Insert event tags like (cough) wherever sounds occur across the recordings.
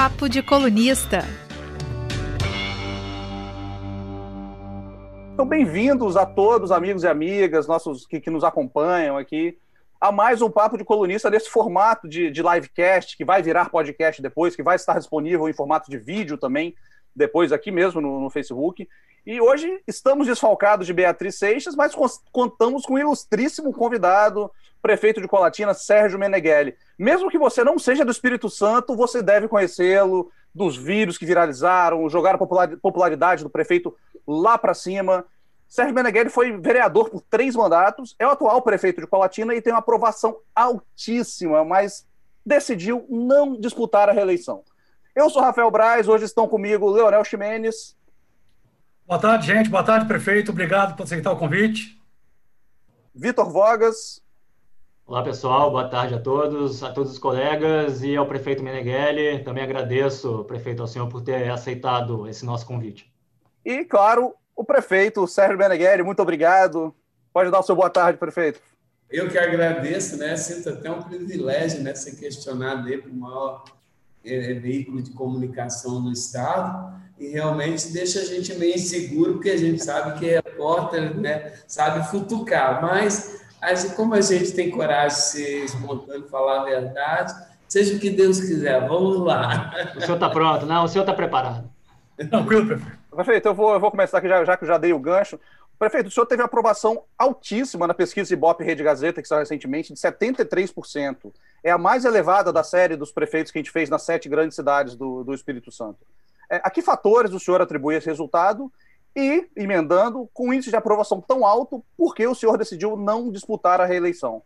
Papo de Colunista. Então, bem-vindos a todos, amigos e amigas, nossos que, que, nos acompanham aqui, a mais um Papo de Colunista desse formato de, de livecast, que vai virar podcast depois, que vai estar disponível em formato de vídeo também, depois aqui mesmo no, no Facebook. E hoje estamos desfalcados de Beatriz Seixas, mas contamos com um ilustríssimo convidado, prefeito de Colatina, Sérgio Meneghelli. Mesmo que você não seja do Espírito Santo, você deve conhecê-lo, dos vídeos que viralizaram, jogar a popularidade do prefeito lá para cima. Sérgio Meneghelli foi vereador por três mandatos, é o atual prefeito de Colatina e tem uma aprovação altíssima, mas decidiu não disputar a reeleição. Eu sou Rafael Braz, hoje estão comigo Leonel Ximenes, Boa tarde, gente. Boa tarde, prefeito. Obrigado por aceitar o convite. Vitor Vogas. Olá, pessoal. Boa tarde a todos, a todos os colegas e ao prefeito Meneghelli. Também agradeço, prefeito, ao senhor por ter aceitado esse nosso convite. E, claro, o prefeito Sérgio Meneghelli. Muito obrigado. Pode dar o seu boa tarde, prefeito. Eu que agradeço, né? Sinto até um privilégio, né? Ser questionado aí para o maior é, veículo de comunicação do Estado e realmente deixa a gente meio inseguro, porque a gente sabe que repórter né, sabe futucar, mas como a gente tem coragem de ser espontâneo, falar a verdade, seja o que Deus quiser, vamos lá. O senhor está pronto, não? O senhor está preparado. (laughs) Tranquilo, prefeito. Prefeito, eu vou, eu vou começar aqui, já, já que eu já dei o gancho. Prefeito, o senhor teve aprovação altíssima na pesquisa Ibope Rede Gazeta, que saiu recentemente, de 73%. É a mais elevada da série dos prefeitos que a gente fez nas sete grandes cidades do, do Espírito Santo. É, a que fatores o senhor atribui esse resultado? E, emendando, com índice de aprovação tão alto, por que o senhor decidiu não disputar a reeleição?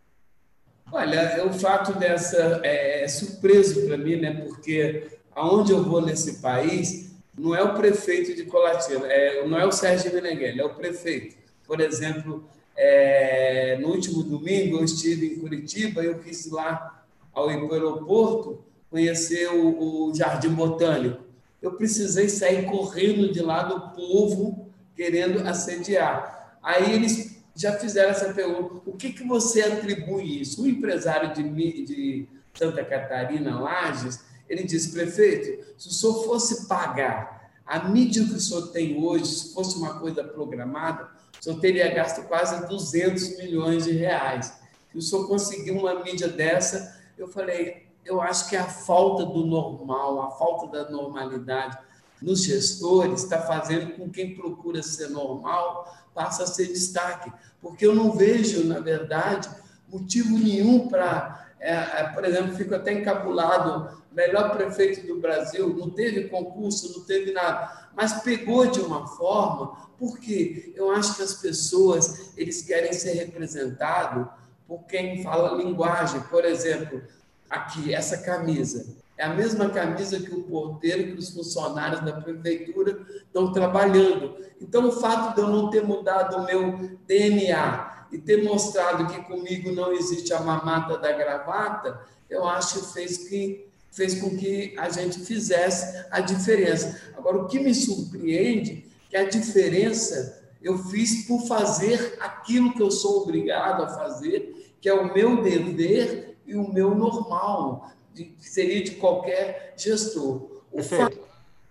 Olha, o fato dessa é, é surpreso para mim, né? Porque aonde eu vou nesse país não é o prefeito de Colatina, é, não é o Sérgio Meneghelli, é o prefeito. Por exemplo, é, no último domingo eu estive em Curitiba, eu quis ir lá ao aeroporto conhecer o, o Jardim Botânico eu precisei sair correndo de lá do povo querendo assediar. Aí eles já fizeram essa pergunta: o que, que você atribui isso? O empresário de, de Santa Catarina, Lages, ele disse: prefeito, se o senhor fosse pagar a mídia que o senhor tem hoje, se fosse uma coisa programada, o senhor teria gasto quase 200 milhões de reais. Se o senhor conseguiu uma mídia dessa, eu falei, eu acho que a falta do normal, a falta da normalidade nos gestores está fazendo com que quem procura ser normal passe a ser destaque, porque eu não vejo, na verdade, motivo nenhum para, é, é, por exemplo, fico até encabulado, melhor prefeito do Brasil, não teve concurso, não teve nada, mas pegou de uma forma, porque eu acho que as pessoas, eles querem ser representados por quem fala linguagem, por exemplo, aqui, essa camisa. É a mesma camisa que o porteiro, que os funcionários da prefeitura estão trabalhando. Então, o fato de eu não ter mudado o meu DNA e ter mostrado que comigo não existe a mamata da gravata, eu acho que fez, que fez com que a gente fizesse a diferença. Agora, o que me surpreende é que a diferença eu fiz por fazer aquilo que eu sou obrigado a fazer, que é o meu dever e o meu normal, de, seria de qualquer gestor. O fato de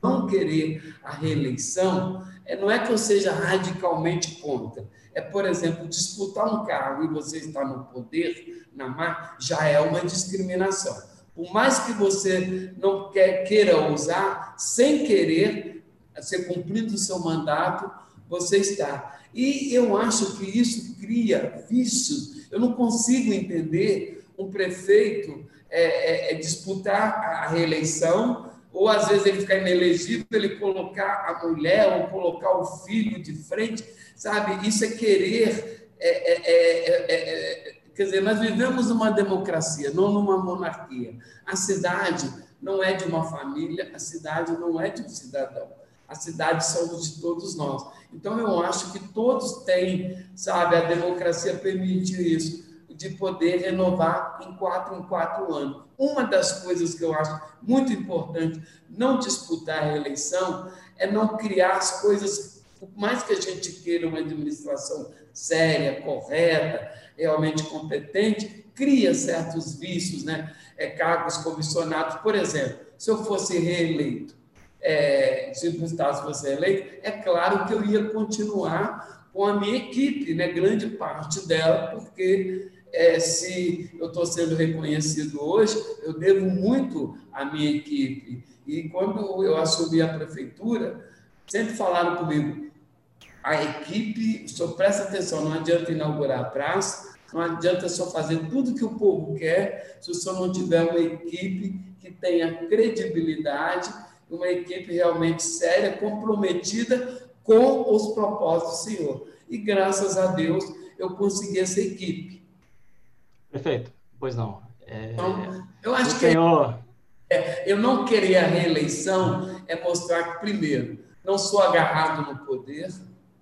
não querer a reeleição é, não é que eu seja radicalmente contra. É, por exemplo, disputar um cargo e você está no poder, na mar, já é uma discriminação. Por mais que você não quer, queira usar, sem querer, ser cumprido o seu mandato, você está. E eu acho que isso cria vícios. Eu não consigo entender um prefeito é, é, é, disputar a reeleição, ou às vezes ele ficar inelegível, ele colocar a mulher ou colocar o filho de frente, sabe? Isso é querer. É, é, é, quer dizer, nós vivemos numa democracia, não numa monarquia. A cidade não é de uma família, a cidade não é de um cidadão. A cidade somos de todos nós. Então, eu acho que todos têm, sabe, a democracia permite isso de poder renovar em quatro em quatro anos. Uma das coisas que eu acho muito importante não disputar a reeleição é não criar as coisas Por mais que a gente queira uma administração séria, correta, realmente competente, cria certos vícios, né? É, cargos comissionados. Por exemplo, se eu fosse reeleito, é, se o Gustavo fosse reeleito, é claro que eu ia continuar com a minha equipe, né? grande parte dela, porque é, se eu estou sendo reconhecido hoje, eu devo muito à minha equipe. E quando eu assumi a prefeitura, sempre falaram comigo, a equipe, senhor presta atenção, não adianta inaugurar a praça, não adianta só fazer tudo que o povo quer, se o senhor não tiver uma equipe que tenha credibilidade, uma equipe realmente séria, comprometida com os propósitos do Senhor. E graças a Deus eu consegui essa equipe. Perfeito. Pois não. É... Então, eu acho que senhor... é, eu não querer a reeleição é mostrar que, primeiro, não sou agarrado no poder,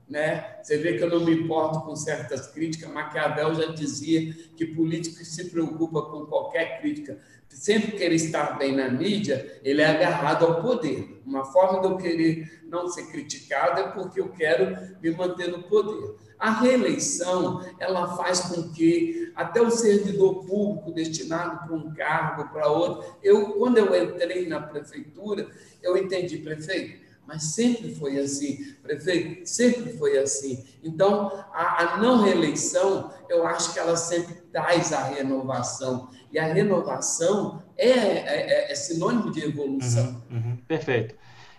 né? Você vê que eu não me importo com certas críticas. Maquiavel já dizia que político se preocupa com qualquer crítica, sempre querer estar bem na mídia, ele é agarrado ao poder. Uma forma de eu querer não ser criticado é porque eu quero me manter no poder. A reeleição, ela faz com que até o servidor público destinado para um cargo, para outro, eu quando eu entrei na prefeitura, eu entendi, prefeito, mas sempre foi assim, prefeito, sempre foi assim. Então, a, a não reeleição, eu acho que ela sempre traz a renovação. E a renovação é, é, é sinônimo de evolução. Uhum, uhum, perfeito.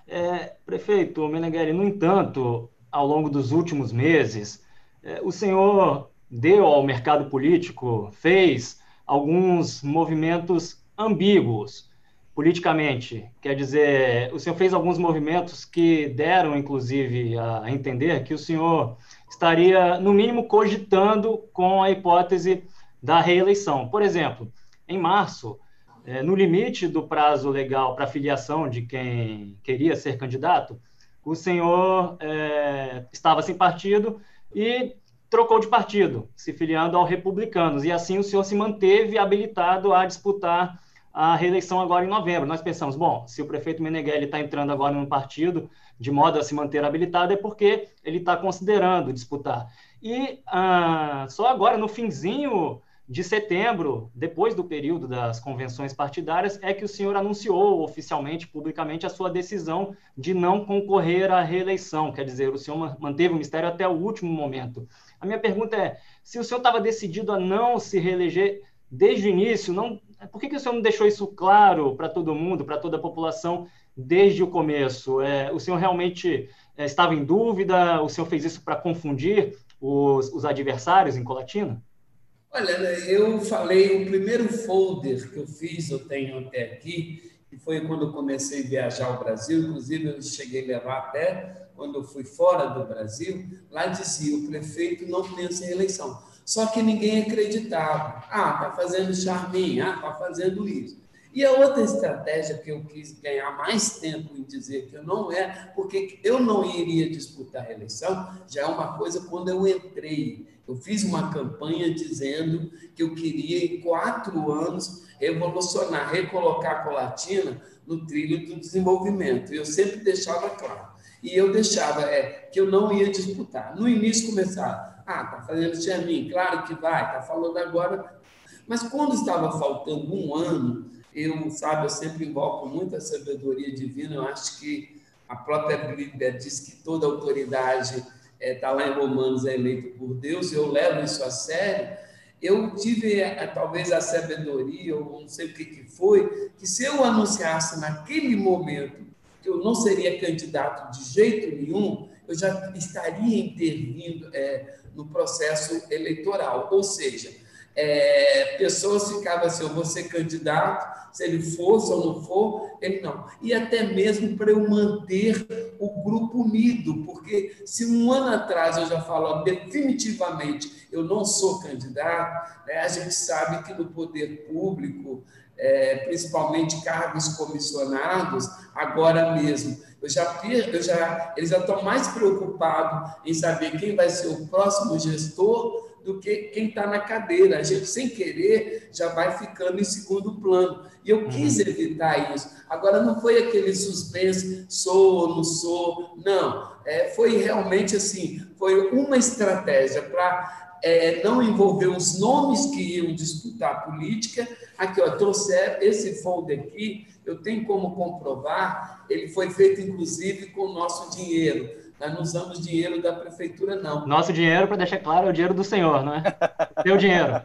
É, prefeito Meneghelli, no entanto, ao longo dos últimos meses, é, o senhor deu ao mercado político, fez alguns movimentos ambíguos politicamente. Quer dizer, o senhor fez alguns movimentos que deram, inclusive, a entender que o senhor estaria, no mínimo, cogitando com a hipótese da reeleição. Por exemplo, em março, é, no limite do prazo legal para filiação de quem queria ser candidato, o senhor é, estava sem partido e trocou de partido, se filiando ao Republicanos, e assim o senhor se manteve habilitado a disputar a reeleição agora em novembro. Nós pensamos, bom, se o prefeito Meneghelli está entrando agora num partido de modo a se manter habilitado, é porque ele está considerando disputar. E ah, só agora, no finzinho de setembro, depois do período das convenções partidárias, é que o senhor anunciou oficialmente, publicamente, a sua decisão de não concorrer à reeleição. Quer dizer, o senhor manteve o mistério até o último momento. A minha pergunta é: se o senhor estava decidido a não se reeleger desde o início, não, por que, que o senhor não deixou isso claro para todo mundo, para toda a população, desde o começo? É, o senhor realmente é, estava em dúvida? O senhor fez isso para confundir os, os adversários em Colatina? Olha, eu falei, o primeiro folder que eu fiz, eu tenho até aqui, que foi quando eu comecei a viajar ao Brasil, inclusive eu cheguei a levar até quando eu fui fora do Brasil, lá dizia, o prefeito não pensa em eleição. Só que ninguém acreditava. Ah, está fazendo charminho, ah, está fazendo isso. E a outra estratégia que eu quis ganhar mais tempo em dizer que eu não é, porque eu não iria disputar a eleição, já é uma coisa quando eu entrei. Eu fiz uma campanha dizendo que eu queria, em quatro anos, revolucionar, recolocar a Colatina no trilho do desenvolvimento. Eu sempre deixava claro. E eu deixava é, que eu não ia disputar. No início começaram, ah, está fazendo Xermin, claro que vai, está falando agora. Mas quando estava faltando um ano, eu, sabe, eu sempre invoco muita sabedoria divina, eu acho que a própria Bíblia diz que toda autoridade está é, tá lá em Romanos, é eleito por Deus, eu levo isso a sério. Eu tive é, talvez a sabedoria, ou não sei o que, que foi, que se eu anunciasse naquele momento que eu não seria candidato de jeito nenhum, eu já estaria intervindo é, no processo eleitoral. Ou seja, é, pessoas ficavam assim, eu vou ser candidato, se ele fosse ou não for, ele não. E até mesmo para eu manter o grupo unido, porque se um ano atrás eu já falo definitivamente eu não sou candidato, né, a gente sabe que no poder público, é, principalmente cargos comissionados, agora mesmo, eu já, eu já, eles já estão mais preocupados em saber quem vai ser o próximo gestor do que quem está na cadeira. A gente, sem querer, já vai ficando em segundo plano. E eu quis uhum. evitar isso. Agora, não foi aquele suspense, sou ou não sou. Não. É, foi realmente assim: foi uma estratégia para é, não envolver os nomes que iam disputar a política. Aqui, ó, trouxe esse folder aqui, eu tenho como comprovar, ele foi feito inclusive com o nosso dinheiro. Nós não usamos dinheiro da prefeitura, não. Nosso dinheiro, para deixar claro, é o dinheiro do senhor, não é? (laughs) Seu dinheiro.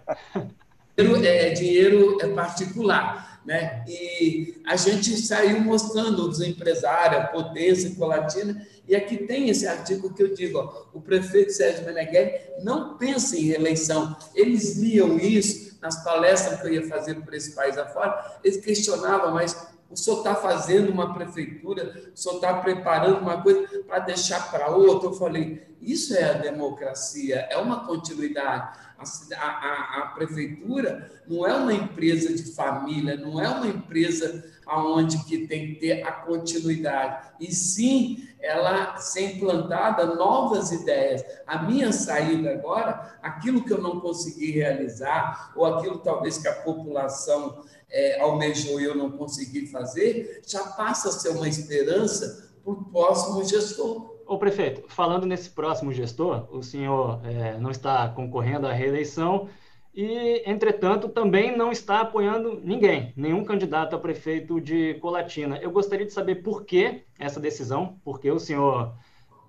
Dinheiro é, dinheiro é particular. Né? E a gente saiu mostrando os empresários, a potência colatina, e aqui tem esse artigo que eu digo: ó, o prefeito Sérgio Meneghelli não pensa em reeleição. Eles liam isso nas palestras que eu ia fazer por esse país afora, eles questionavam, mas o senhor está fazendo uma prefeitura, o senhor está preparando uma coisa para deixar para outra. Eu falei, isso é a democracia, é uma continuidade. A, a, a, prefeitura não é uma empresa de família, não é uma empresa aonde que tem que ter a continuidade, e sim ela ser implantada novas ideias. A minha saída agora, aquilo que eu não consegui realizar, ou aquilo talvez que a população é, almejou e eu não consegui fazer, já passa a ser uma esperança para o próximo gestor. Ô prefeito, falando nesse próximo gestor, o senhor é, não está concorrendo à reeleição e, entretanto, também não está apoiando ninguém, nenhum candidato a prefeito de Colatina. Eu gostaria de saber por que essa decisão, porque o senhor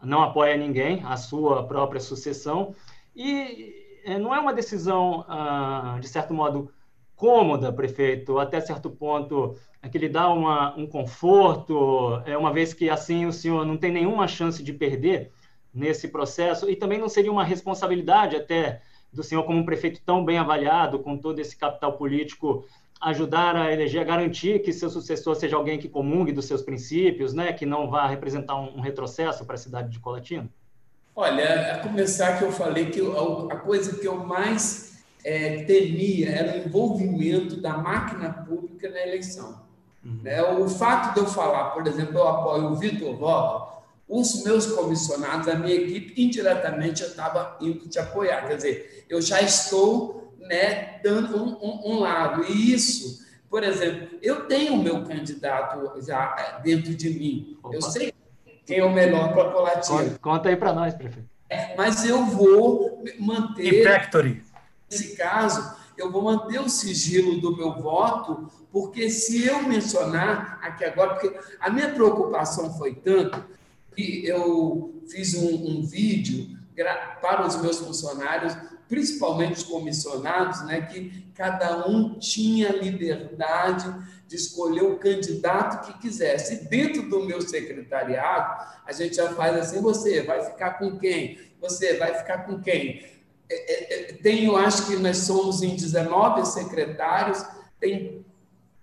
não apoia ninguém, a sua própria sucessão, e é, não é uma decisão, ah, de certo modo, cômoda, prefeito, até certo ponto, é que lhe dá uma, um conforto, é, uma vez que assim o senhor não tem nenhuma chance de perder nesse processo, e também não seria uma responsabilidade até do senhor como um prefeito tão bem avaliado, com todo esse capital político, ajudar a eleger, a garantir que seu sucessor seja alguém que comungue dos seus princípios, né, que não vá representar um, um retrocesso para a cidade de Colatina? Olha, a começar que eu falei que a coisa que eu mais é, temia era o envolvimento da máquina pública na eleição. Uhum. É, o fato de eu falar, por exemplo, eu apoio o Vitor Rocha, os meus comissionados, a minha equipe, indiretamente eu estava indo te apoiar. Quer dizer, eu já estou né, dando um, um, um lado. E isso, por exemplo, eu tenho o meu candidato já é, dentro de mim. Opa. Eu sei quem é o melhor para a Colatina. Conta, conta aí para nós, prefeito. É, mas eu vou manter. Factory. Nesse caso, eu vou manter o sigilo do meu voto, porque se eu mencionar aqui agora, porque a minha preocupação foi tanto que eu fiz um, um vídeo para os meus funcionários, principalmente os comissionados, né, que cada um tinha liberdade de escolher o candidato que quisesse. Dentro do meu secretariado, a gente já faz assim: você vai ficar com quem? Você vai ficar com quem? Tem, eu acho que nós somos em 19 secretários, tem,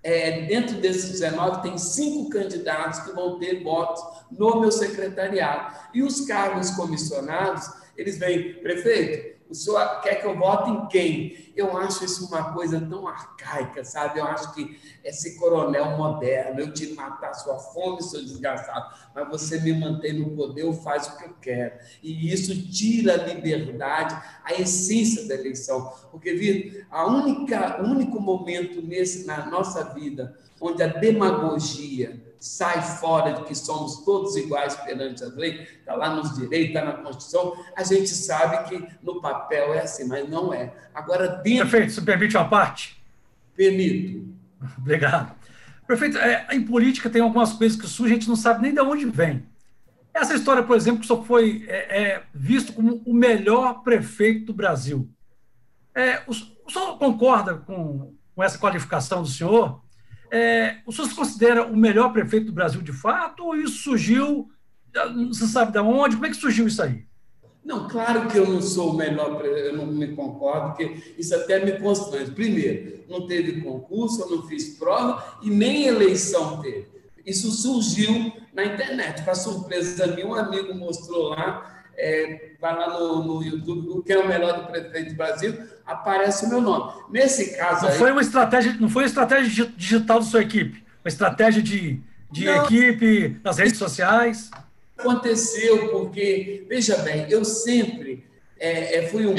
é, dentro desses 19 tem cinco candidatos que vão ter votos no meu secretariado. E os cargos comissionados, eles vêm, prefeito, o senhor quer que eu vote em quem? Eu acho isso uma coisa tão arcaica, sabe? Eu acho que esse coronel moderno, eu te matar sua fome, seu desgraçado, mas você me mantém no poder, eu faço o que eu quero. E isso tira a liberdade, a essência da eleição. Porque, Vitor, a única, o único momento nesse, na nossa vida onde a demagogia, sai fora de que somos todos iguais perante a lei, está lá nos direitos, está na Constituição, a gente sabe que no papel é assim, mas não é. Agora, dentro... Perfeito, você permite uma parte? Permito. (laughs) Obrigado. Perfeito. É, em política tem algumas coisas que surgem, a gente não sabe nem de onde vem. Essa história, por exemplo, que só foi é, é, visto como o melhor prefeito do Brasil. É, o, o senhor concorda com, com essa qualificação do senhor? É, o senhor se considera o melhor prefeito do Brasil de fato ou isso surgiu, você sabe de onde? Como é que surgiu isso aí? Não, claro que eu não sou o melhor, eu não me concordo, porque isso até me constrange. Primeiro, não teve concurso, eu não fiz prova e nem eleição teve. Isso surgiu na internet. Para surpresa minha, um amigo mostrou lá é, vai lá no, no YouTube, o que é o melhor do prefeito do Brasil, aparece o meu nome. Nesse caso não aí, foi uma estratégia, não foi uma estratégia digital da sua equipe, uma estratégia de, de equipe nas redes sociais. Aconteceu porque, veja bem, eu sempre é, é, fui um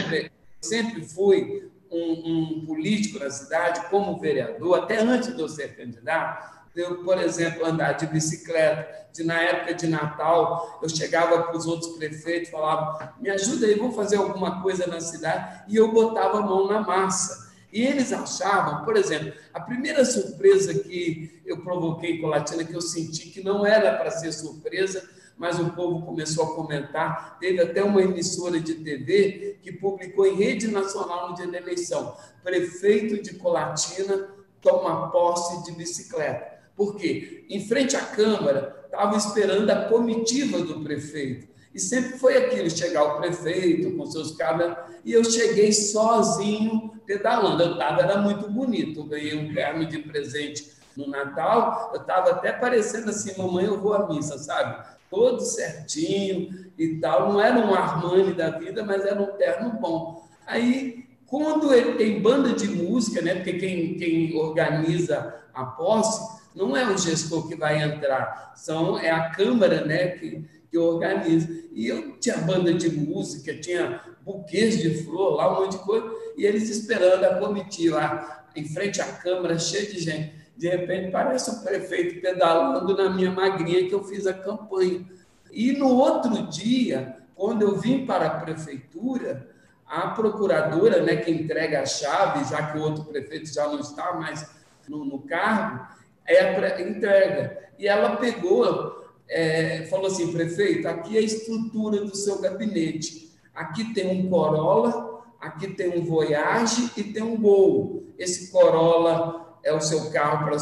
sempre fui um, um político na cidade, como vereador, até antes de eu ser candidato, eu, por exemplo, andar de bicicleta, de na época de Natal, eu chegava para os outros prefeitos, falava, me ajuda aí, vamos fazer alguma coisa na cidade, e eu botava a mão na massa. E eles achavam, por exemplo, a primeira surpresa que eu provoquei com a Latina, que eu senti que não era para ser surpresa, mas o povo começou a comentar. Teve até uma emissora de TV que publicou em rede nacional no dia da eleição: prefeito de Colatina toma posse de bicicleta. Por quê? Em frente à Câmara, estava esperando a comitiva do prefeito. E sempre foi aquilo: chegar o prefeito com seus cabos. E eu cheguei sozinho pedalando. Eu estava, era muito bonito. Eu ganhei um terno de presente no Natal. Eu estava até parecendo assim: mamãe, eu vou à missa, sabe? Todo certinho e tal. Não era um Armani da vida, mas era um terno bom. Aí, quando ele tem banda de música, né? Porque quem, quem organiza a posse não é o gestor que vai entrar, são, é a Câmara né, que, que organiza. E eu tinha banda de música, tinha buquês de flor lá, um monte de coisa, e eles esperando a comitiva em frente à Câmara, cheia de gente. De repente, parece o prefeito pedalando na minha magrinha que eu fiz a campanha. E no outro dia, quando eu vim para a prefeitura, a procuradora, né, que entrega a chave, já que o outro prefeito já não está mais no, no cargo, é entrega. E ela pegou, é, falou assim, prefeito, aqui é a estrutura do seu gabinete. Aqui tem um Corolla, aqui tem um Voyage e tem um Gol. Esse Corolla é o seu carro para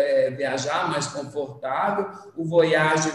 é, viajar mais confortável. O Voyage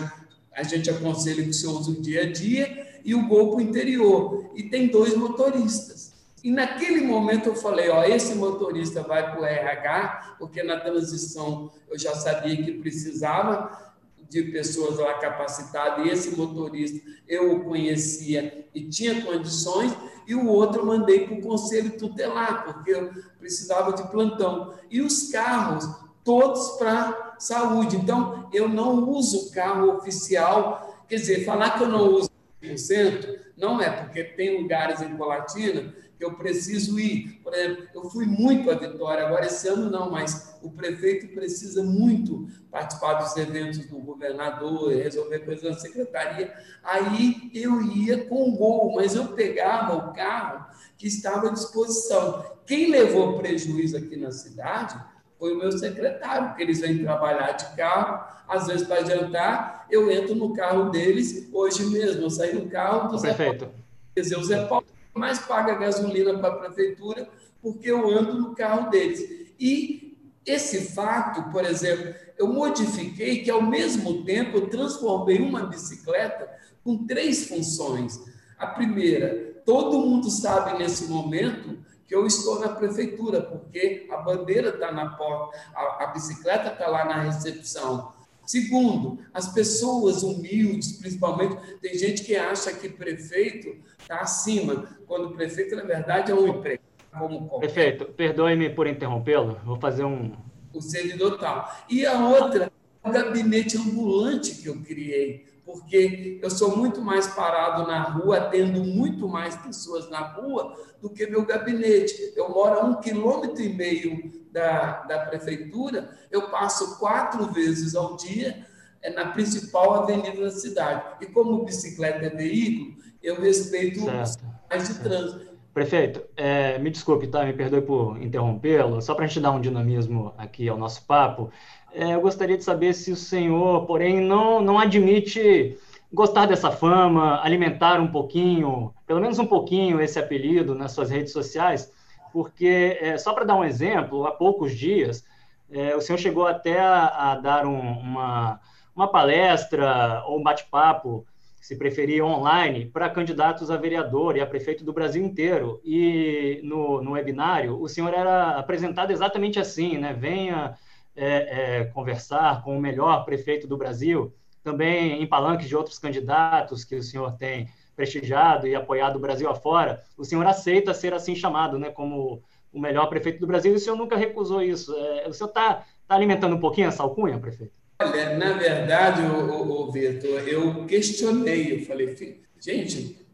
a gente aconselha que você use o dia a dia e o Gol para o interior. E tem dois motoristas. E naquele momento eu falei, ó, esse motorista vai para o RH, porque na transição eu já sabia que precisava de pessoas lá capacitadas, e esse motorista eu o conhecia e tinha condições, e o outro eu mandei para o conselho tutelar, porque eu precisava de plantão. E os carros, todos para saúde. Então, eu não uso carro oficial, quer dizer, falar que eu não uso 100%, não é, porque tem lugares em Colatina eu preciso ir. Por exemplo, eu fui muito à Vitória, agora esse ano não, mas o prefeito precisa muito participar dos eventos do governador, resolver coisas na secretaria. Aí eu ia com o gol, mas eu pegava o carro que estava à disposição. Quem levou prejuízo aqui na cidade foi o meu secretário, porque eles vêm trabalhar de carro, às vezes para jantar, eu entro no carro deles, hoje mesmo, eu saí no carro do Zé Paulo. Quer dizer, o Zé Paulo mais paga gasolina para a prefeitura porque eu ando no carro deles. E esse fato, por exemplo, eu modifiquei que ao mesmo tempo eu transformei uma bicicleta com três funções. A primeira, todo mundo sabe nesse momento que eu estou na prefeitura, porque a bandeira está na porta, a, a bicicleta está lá na recepção. Segundo, as pessoas humildes, principalmente, tem gente que acha que prefeito está acima, quando o prefeito, na verdade, é um emprego. Como Prefeito, perdoe-me por interrompê-lo, vou fazer um. O servidor tal. E a outra, o gabinete ambulante que eu criei, porque eu sou muito mais parado na rua, atendo muito mais pessoas na rua do que meu gabinete. Eu moro a um quilômetro e meio da, da prefeitura, eu passo quatro vezes ao dia é, na principal avenida da cidade. E como bicicleta é veículo, eu respeito certo. os de trânsito. Prefeito, é, me desculpe, tá? Me perdoe por interrompê-lo. Só para a gente dar um dinamismo aqui ao nosso papo, é, eu gostaria de saber se o senhor, porém, não, não admite gostar dessa fama, alimentar um pouquinho, pelo menos um pouquinho, esse apelido nas suas redes sociais, porque, é, só para dar um exemplo, há poucos dias, é, o senhor chegou até a, a dar um, uma, uma palestra ou um bate-papo se preferir online, para candidatos a vereador e a prefeito do Brasil inteiro. E no, no webinário, o senhor era apresentado exatamente assim, né? Venha é, é, conversar com o melhor prefeito do Brasil, também em palanques de outros candidatos que o senhor tem prestigiado e apoiado o Brasil afora, o senhor aceita ser assim chamado, né? Como o melhor prefeito do Brasil, e o senhor nunca recusou isso. É, o senhor está tá alimentando um pouquinho essa alcunha, prefeito? Olha, na verdade, o, Vitor, eu questionei, eu falei, gente,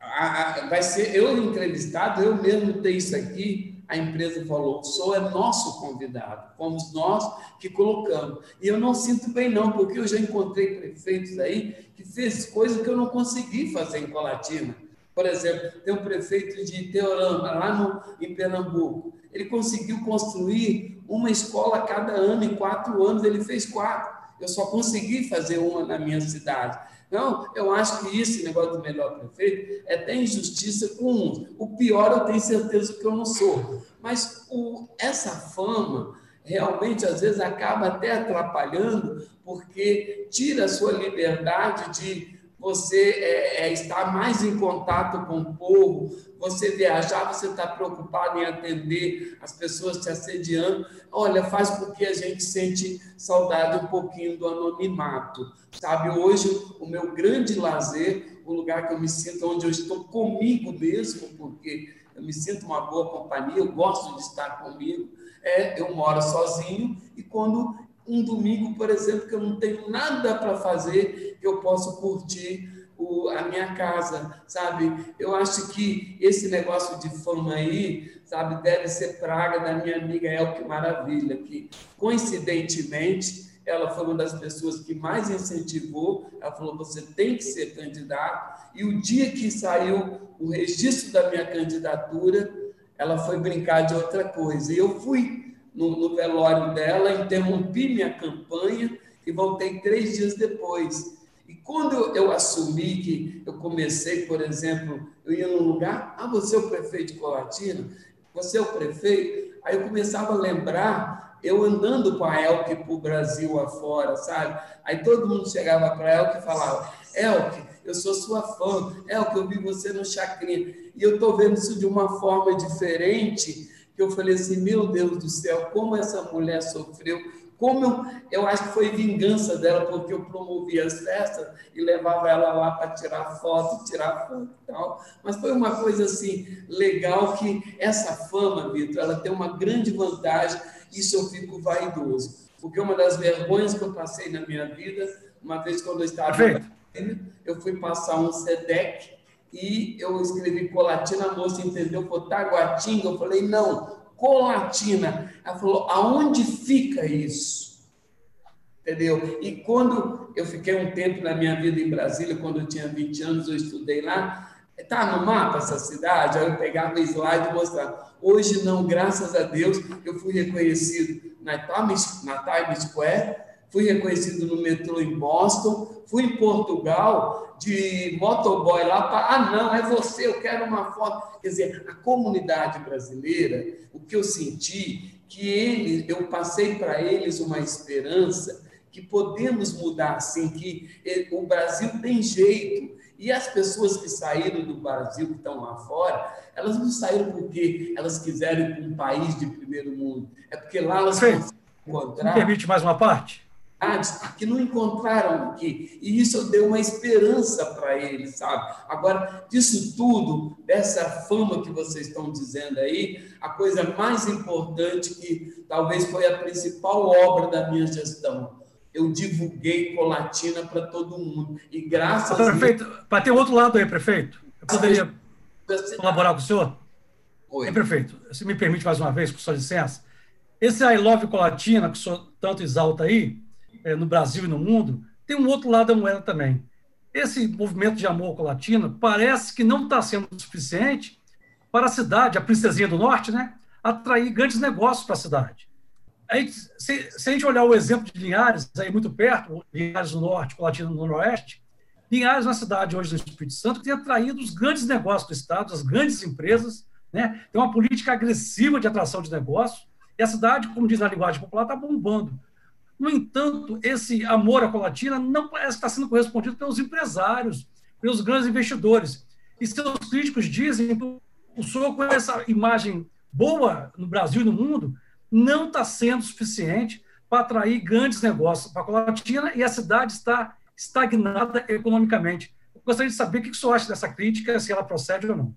a, a, vai ser eu entrevistado, eu mesmo ter isso aqui, a empresa falou, o senhor é nosso convidado, fomos nós que colocamos. E eu não sinto bem não, porque eu já encontrei prefeitos aí que fez coisas que eu não consegui fazer em Colatina. Por exemplo, tem um prefeito de Teorama, lá no, em Pernambuco. Ele conseguiu construir uma escola cada ano, em quatro anos ele fez quatro. Eu só consegui fazer uma na minha cidade. Então, eu acho que esse negócio do melhor prefeito é ter injustiça com uns. O pior eu tenho certeza que eu não sou. Mas o, essa fama realmente às vezes acaba até atrapalhando, porque tira a sua liberdade de você é, é, estar mais em contato com o povo, você viajar, você está preocupado em atender as pessoas te assediando. Olha, faz com que a gente sente saudade um pouquinho do anonimato. Sabe, hoje o meu grande lazer, o lugar que eu me sinto, onde eu estou comigo mesmo, porque eu me sinto uma boa companhia, eu gosto de estar comigo, é eu moro sozinho e quando um domingo, por exemplo, que eu não tenho nada para fazer, que eu posso curtir o, a minha casa, sabe? Eu acho que esse negócio de fama aí, sabe, deve ser praga da minha amiga Elke Maravilha, que coincidentemente ela foi uma das pessoas que mais incentivou. Ela falou: você tem que ser candidato. E o dia que saiu o registro da minha candidatura, ela foi brincar de outra coisa. E eu fui no, no velório dela, interrompi minha campanha e voltei três dias depois. E quando eu, eu, assumi que eu comecei, por exemplo, eu ia num lugar, ah, você é o prefeito de Colatina? Você é o prefeito? Aí eu começava a lembrar, eu andando com a Elke para o Brasil afora, sabe? Aí todo mundo chegava para a Elke e falava, Elke, eu sou sua fã, Elke, eu vi você no Chacrinha. E eu estou vendo isso de uma forma diferente, que eu falei assim, meu Deus do céu, como essa mulher sofreu, como eu, eu acho que foi vingança dela, porque eu promovia as festas e levava ela lá para tirar foto, tirar foto e tal. Mas foi uma coisa assim, legal que essa fama, Vitor, ela tem uma grande vantagem, isso eu fico vaidoso. Porque uma das vergonhas que eu passei na minha vida, uma vez quando eu estava eu fui passar um SEDEC e eu escrevi Colatina, a moça entendeu, foi Taguatinga, eu falei, não, Colatina. Ela falou, aonde fica isso? Entendeu? E quando eu fiquei um tempo na minha vida em Brasília, quando eu tinha 20 anos, eu estudei lá, Está no mapa essa cidade? Aí eu pegava o slide e mostrava. Hoje não, graças a Deus, eu fui reconhecido na Times Square, fui reconhecido no metrô em Boston, fui em Portugal de motoboy lá para, ah, não, é você, eu quero uma foto. Quer dizer, a comunidade brasileira, o que eu senti, que eles, eu passei para eles uma esperança que podemos mudar assim, que o Brasil tem jeito. E as pessoas que saíram do Brasil, que estão lá fora, elas não saíram porque elas quiserem ir para um país de primeiro mundo. É porque lá elas conseguem encontrar. Me permite mais uma parte? Que não encontraram aqui. E isso deu uma esperança para eles, sabe? Agora, disso tudo, dessa fama que vocês estão dizendo aí, a coisa mais importante que talvez foi a principal obra da minha gestão. Eu divulguei Colatina para todo mundo. E graças Prefeito, para ter outro lado aí, prefeito, eu poderia colaborar com o senhor? Oi. É, prefeito, se me permite mais uma vez, com sua licença, esse I Love Colatina, que o senhor tanto exalta aí, é, no Brasil e no mundo, tem um outro lado da moeda também. Esse movimento de amor com a Latina parece que não está sendo suficiente para a cidade, a princesinha do norte, né, atrair grandes negócios para a cidade. Aí, se, se, a gente olhar o exemplo de Linhares, aí muito perto, Linhares do Norte, Colatina no Noroeste, Linhares é uma cidade hoje do Espírito Santo que tem atraído os grandes negócios do Estado, as grandes empresas, né? tem uma política agressiva de atração de negócios, e a cidade, como diz na linguagem popular, está bombando. No entanto, esse amor à colatina não parece estar sendo correspondido pelos empresários, pelos grandes investidores. E seus críticos dizem que o senhor, com essa imagem boa no Brasil e no mundo, não está sendo suficiente para atrair grandes negócios para a Colatina e a cidade está estagnada economicamente. Eu gostaria de saber o que o senhor acha dessa crítica, se ela procede ou não.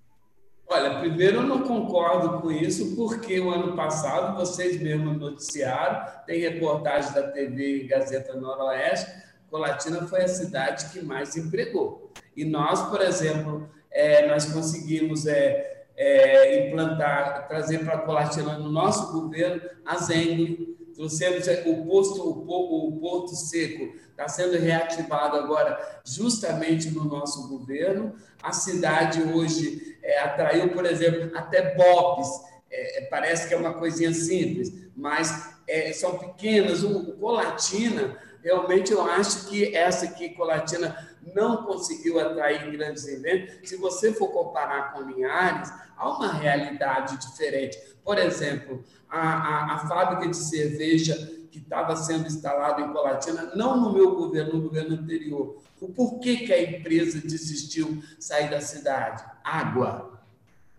Olha, primeiro eu não concordo com isso, porque o ano passado vocês mesmos noticiaram, tem reportagem da TV Gazeta Noroeste, Colatina foi a cidade que mais empregou. E nós, por exemplo, é, nós conseguimos é, é, implantar, trazer para Colatina no nosso governo a Zengle, trouxemos o posto, o, Porto Seco está sendo reativado agora justamente no nosso governo. A cidade hoje é, atraiu, por exemplo, até BOPs, é, parece que é uma coisinha simples, mas é, são pequenas. O, o Colatina, realmente eu acho que essa aqui, Colatina, não conseguiu atrair grandes eventos. Se você for comparar com Linhares, há uma realidade diferente. Por exemplo, a, a, a fábrica de cerveja que estava sendo instalada em Colatina, não no meu governo, no governo anterior. O porquê que a empresa desistiu sair da cidade? Água.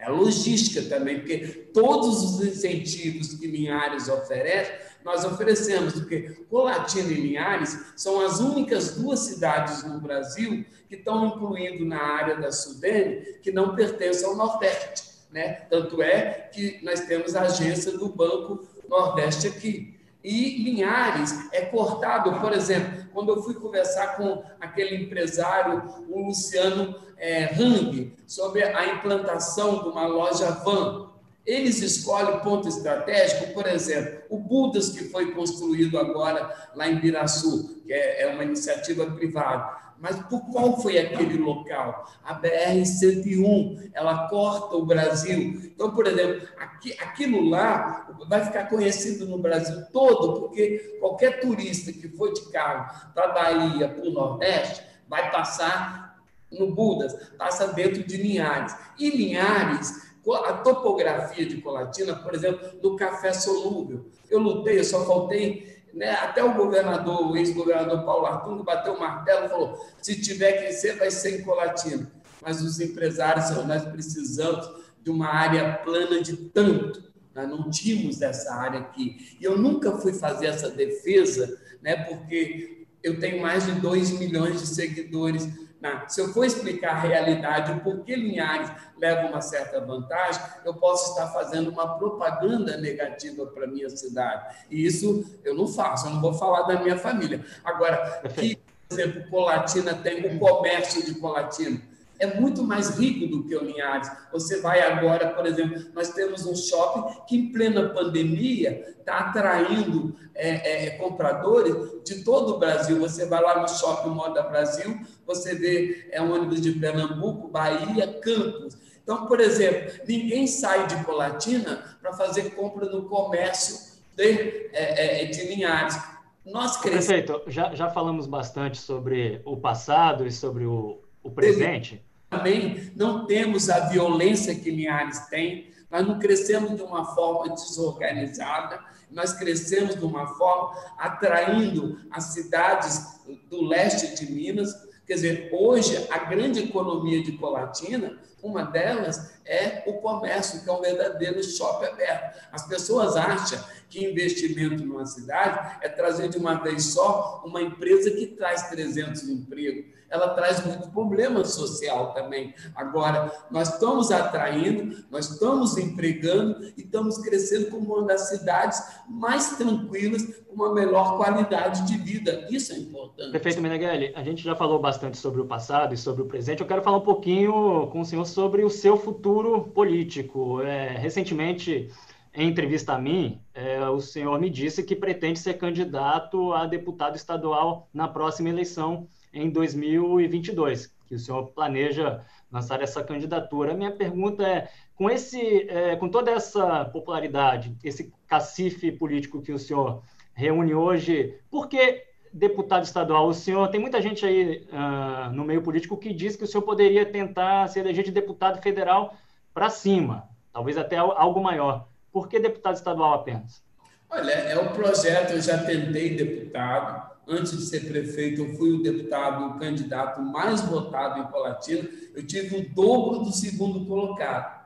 É logística também, porque todos os incentivos que Linhares oferece, nós oferecemos, porque Colatina e Linhares são as únicas duas cidades no Brasil que estão incluindo na área da Sudene que não pertencem ao Nordeste. Né? Tanto é que nós temos a agência do Banco Nordeste aqui. E Linhares é cortado, por exemplo, quando eu fui conversar com aquele empresário, o Luciano é, Hang, sobre a implantação de uma loja van, eles escolhem ponto estratégico, por exemplo, o Budas, que foi construído agora lá em Biraçu, que é, é uma iniciativa privada. Mas por qual foi aquele local? A BR-101, ela corta o Brasil. Então, por exemplo, aqui, aquilo lá vai ficar conhecido no Brasil todo, porque qualquer turista que for de carro para a Bahia, para o Nordeste, vai passar no Budas, passa dentro de Linhares. E Linhares, a topografia de Colatina, por exemplo, no café solúvel. Eu lutei, eu só faltei né? Até o governador, o ex-governador Paulo Artung, bateu o martelo e falou: se tiver que ser, vai ser em Colatina. Mas os empresários, nós precisamos de uma área plana de tanto. Nós não tínhamos essa área aqui. E eu nunca fui fazer essa defesa, né? porque eu tenho mais de 2 milhões de seguidores não. Se eu for explicar a realidade, o porquê Linhares leva uma certa vantagem, eu posso estar fazendo uma propaganda negativa para a minha cidade. E isso eu não faço, eu não vou falar da minha família. Agora, (laughs) que, por exemplo, Colatina tem o comércio de Colatina é muito mais rico do que o Linhares. Você vai agora, por exemplo, nós temos um shopping que, em plena pandemia, está atraindo é, é, compradores de todo o Brasil. Você vai lá no Shopping Moda Brasil, você vê é, um ônibus de Pernambuco, Bahia, Campos. Então, por exemplo, ninguém sai de Colatina para fazer compra no comércio de, é, é, de Linhares. Nós crescemos... Perfeito. Já, já falamos bastante sobre o passado e sobre o, o presente? Também não temos a violência que Linhares tem, nós não crescemos de uma forma desorganizada, nós crescemos de uma forma atraindo as cidades do leste de Minas. Quer dizer, hoje a grande economia de Colatina, uma delas é o comércio, que é um verdadeiro shopping aberto. As pessoas acham que investimento numa cidade é trazer de uma vez só uma empresa que traz 300 empregos ela traz muito problema social também. Agora, nós estamos atraindo, nós estamos empregando e estamos crescendo como uma das cidades mais tranquilas, com uma melhor qualidade de vida. Isso é importante. Perfeito, Meneghelli. A gente já falou bastante sobre o passado e sobre o presente. Eu quero falar um pouquinho com o senhor sobre o seu futuro político. É, recentemente, em entrevista a mim, é, o senhor me disse que pretende ser candidato a deputado estadual na próxima eleição em 2022, que o senhor planeja lançar essa candidatura. A minha pergunta é, com, esse, é, com toda essa popularidade, esse cacife político que o senhor reúne hoje, por que deputado estadual? O senhor, tem muita gente aí uh, no meio político que diz que o senhor poderia tentar se eleger de deputado federal para cima, talvez até algo maior. Por que deputado estadual apenas? Olha, é o projeto, eu já tentei deputado, antes de ser prefeito, eu fui o deputado, o candidato mais votado em Colatina. Eu tive o dobro do segundo colocado.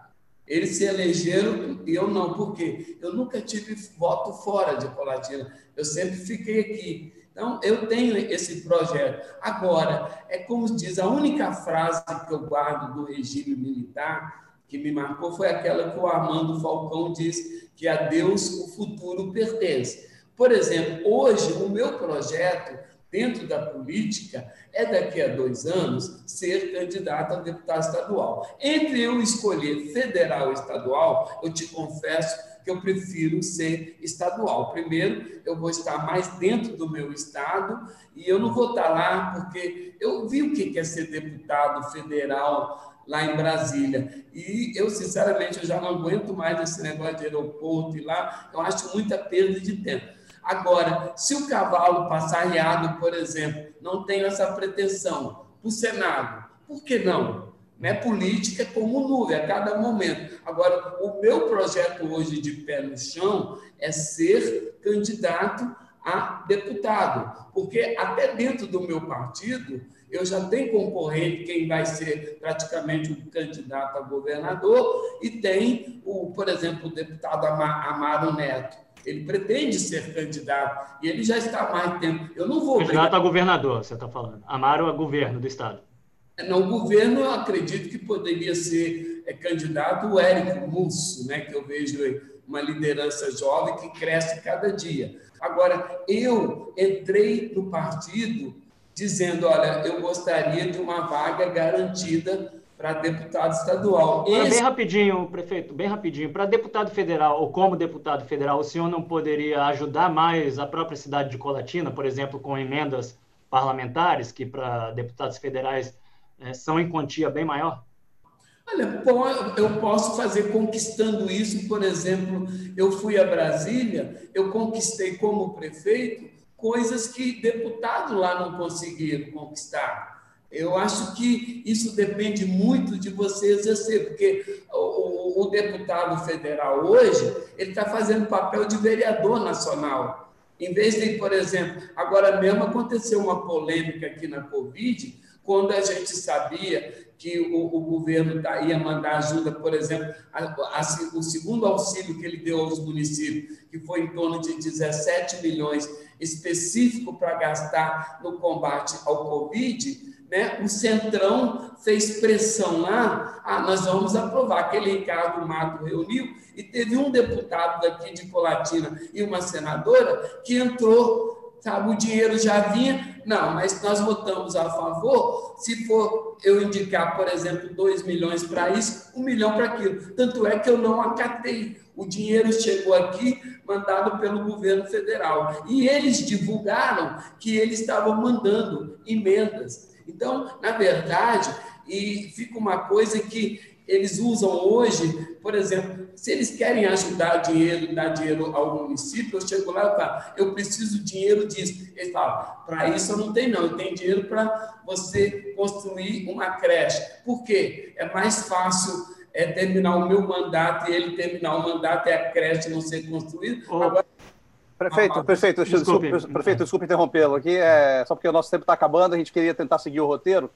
Eles se elegeram e eu não. Por quê? Eu nunca tive voto fora de Colatina. Eu sempre fiquei aqui. Então, eu tenho esse projeto. Agora, é como diz, a única frase que eu guardo do regime militar que me marcou foi aquela que o Armando Falcão diz que a Deus o futuro pertence. Por exemplo, hoje o meu projeto dentro da política é daqui a dois anos ser candidato a deputado estadual. Entre eu escolher federal ou estadual, eu te confesso que eu prefiro ser estadual. Primeiro, eu vou estar mais dentro do meu estado e eu não vou estar lá porque eu vi o que é ser deputado federal lá em Brasília. E eu, sinceramente, eu já não aguento mais esse negócio de aeroporto e lá, eu acho muita perda de tempo. Agora, se o cavalo passar riado, por exemplo, não tenho essa pretensão para o Senado, por que não? Né? Política é como nuvem, a cada momento. Agora, o meu projeto hoje de pé no chão é ser candidato a deputado, porque até dentro do meu partido eu já tenho concorrente, quem vai ser praticamente o candidato a governador, e tem, o, por exemplo, o deputado Amaro Neto. Ele pretende ser candidato e ele já está há mais tempo. Eu não vou. Candidato a governador, você está falando. Amaro a governo do Estado. No governo, eu acredito que poderia ser é, candidato o Érico Musso, né, que eu vejo uma liderança jovem que cresce cada dia. Agora, eu entrei no partido dizendo: olha, eu gostaria de uma vaga garantida para deputado estadual. Esse... Bem rapidinho, prefeito, bem rapidinho. Para deputado federal, ou como deputado federal, o senhor não poderia ajudar mais a própria cidade de Colatina, por exemplo, com emendas parlamentares, que para deputados federais é, são em quantia bem maior? Olha, eu posso fazer conquistando isso, por exemplo, eu fui a Brasília, eu conquistei como prefeito coisas que deputados lá não conseguiram conquistar. Eu acho que isso depende muito de você exercer, porque o, o, o deputado federal hoje ele está fazendo papel de vereador nacional. Em vez de, por exemplo, agora mesmo aconteceu uma polêmica aqui na Covid, quando a gente sabia que o, o governo tá, ia mandar ajuda, por exemplo, a, a, o segundo auxílio que ele deu aos municípios, que foi em torno de 17 milhões específico para gastar no combate ao Covid, né? o Centrão fez pressão lá, ah, nós vamos aprovar. Aquele Ricardo Mato reuniu e teve um deputado daqui de Colatina e uma senadora que entrou, sabe, o dinheiro já vinha, não, mas nós votamos a favor se for eu indicar, por exemplo, 2 milhões para isso, um milhão para aquilo. Tanto é que eu não acatei. O dinheiro chegou aqui, mandado pelo governo federal. E eles divulgaram que eles estavam mandando emendas. Então, na verdade, e fica uma coisa que eles usam hoje, por exemplo, se eles querem ajudar dinheiro, dar dinheiro ao município, eu chego lá e falo, eu preciso dinheiro disso. Eles falam, para isso eu não tenho não, eu tenho dinheiro para você construir uma creche. Por quê? É mais fácil é, terminar o meu mandato e ele terminar o mandato e a creche não ser construída. Oh. Agora, Prefeito, ah, prefeito, desculpe, desculpe, prefeito, desculpe interrompê-lo aqui, é, só porque o nosso tempo está acabando, a gente queria tentar seguir o roteiro.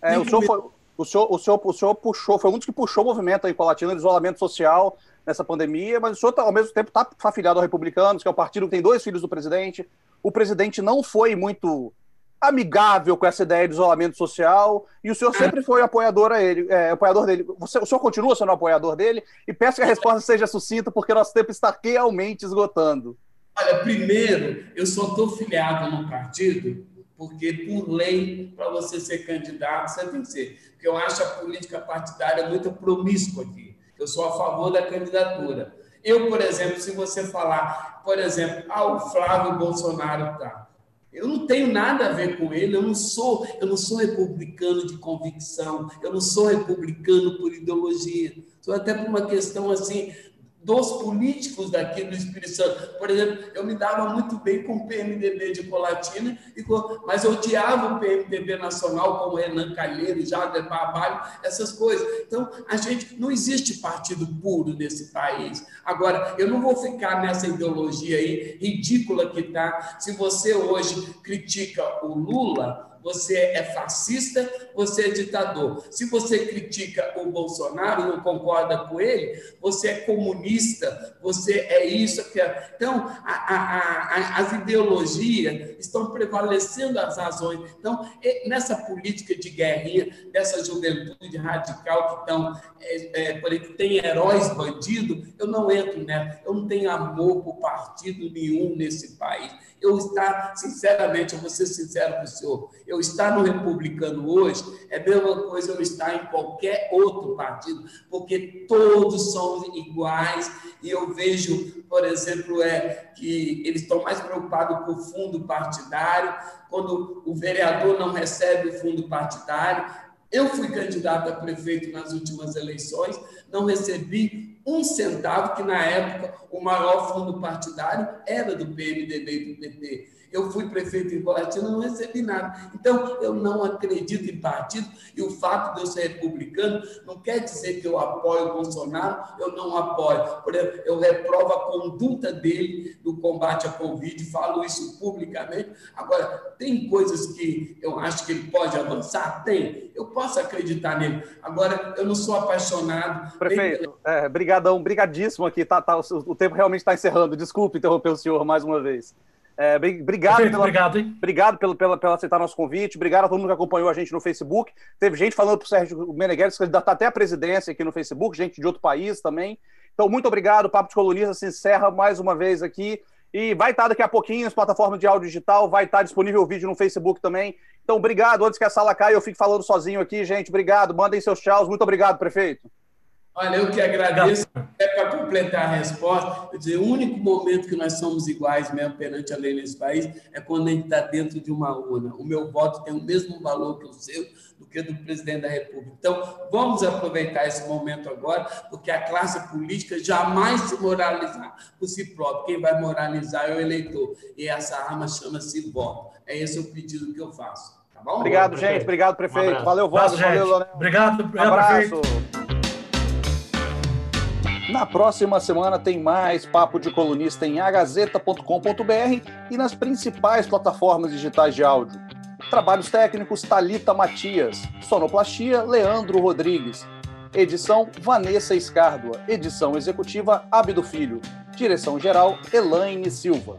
É, o, senhor foi, o, senhor, o, senhor, o senhor puxou, foi um dos que puxou o movimento aí Colatina de isolamento social nessa pandemia, mas o senhor, tá, ao mesmo tempo, está afiliado ao Republicanos, que é o partido que tem dois filhos do presidente. O presidente não foi muito amigável com essa ideia de isolamento social, e o senhor sempre foi apoiador, a ele, é, apoiador dele. Você, o senhor continua sendo apoiador dele? E peço que a resposta seja sucinta, porque nosso tempo está realmente esgotando. Olha, primeiro, eu só estou filiado no partido porque, por lei, para você ser candidato, você tem que ser. Porque eu acho a política partidária muito promíscua aqui. Eu sou a favor da candidatura. Eu, por exemplo, se você falar, por exemplo, ah, o Flávio Bolsonaro está. Eu não tenho nada a ver com ele, eu não sou, eu não sou republicano de convicção, eu não sou republicano por ideologia. Sou até por uma questão assim dos políticos daqui do Espírito Santo. Por exemplo, eu me dava muito bem com o PMDB de Colatina, mas eu odiava o PMDB nacional, como Renan Calheiro, Jader Barbalho, essas coisas. Então, a gente não existe partido puro nesse país. Agora, eu não vou ficar nessa ideologia aí ridícula que está. Se você hoje critica o Lula, você é fascista, você é ditador. Se você critica o Bolsonaro, não concorda com ele, você é comunista você é isso. É... Então, a, a, a, as ideologias estão prevalecendo as razões. Então, nessa política de guerrinha, dessa juventude radical que, estão, é, é, que tem heróis bandidos, eu não entro nessa. Eu não tenho amor por partido nenhum nesse país. Eu estar, sinceramente, eu vou ser sincero com o senhor, eu estar no republicano hoje é a mesma coisa eu estar em qualquer outro partido, porque todos somos iguais e eu vejo, por exemplo, é que eles estão mais preocupados com o fundo partidário, quando o vereador não recebe o fundo partidário. Eu fui candidato a prefeito nas últimas eleições, não recebi um centavo, que na época o maior fundo partidário era do PMDB e do PT. Eu fui prefeito em Colatina, não recebi nada. Então, eu não acredito em partido, e o fato de eu ser republicano não quer dizer que eu apoio o Bolsonaro, eu não apoio. Por exemplo, eu reprovo a conduta dele no combate à Covid, falo isso publicamente. Agora, tem coisas que eu acho que ele pode avançar? Tem. Eu posso acreditar nele. Agora, eu não sou apaixonado. Prefeito, nem... é, brigadão, brigadíssimo aqui. Tá, tá, o tempo realmente está encerrando. Desculpe interromper o senhor mais uma vez. É, obrigado, pela, obrigado, hein? obrigado pelo, pela, pela aceitar nosso convite. Obrigado a todo mundo que acompanhou a gente no Facebook. Teve gente falando para o Sérgio Meneghetti, que está até a presidência aqui no Facebook, gente de outro país também. Então, muito obrigado. O Papo de Colunista se encerra mais uma vez aqui. E vai estar daqui a pouquinho nas plataformas de áudio digital, vai estar disponível o vídeo no Facebook também. Então, obrigado. Antes que a sala caia, eu fique falando sozinho aqui, gente. Obrigado. Mandem seus tchauz. Muito obrigado, prefeito. Olha, eu que agradeço, até para completar a resposta, eu dizer, o único momento que nós somos iguais mesmo perante a lei nesse país é quando a gente está dentro de uma urna. O meu voto tem o mesmo valor que o seu, do que do presidente da República. Então, vamos aproveitar esse momento agora, porque a classe política jamais se moralizar por si próprio. Quem vai moralizar é o eleitor. E essa arma chama-se voto. É esse o pedido que eu faço. Tá bom? Obrigado, gente. Obrigado, prefeito. Um valeu, voto. Valeu, Leonel. Obrigado, obrigado abraço. Prefeito. Na próxima semana tem mais Papo de Colunista em agazeta.com.br e nas principais plataformas digitais de áudio. Trabalhos técnicos Talita Matias, sonoplastia Leandro Rodrigues, edição Vanessa Escárdua, edição executiva Abdo Filho, direção geral Elaine Silva.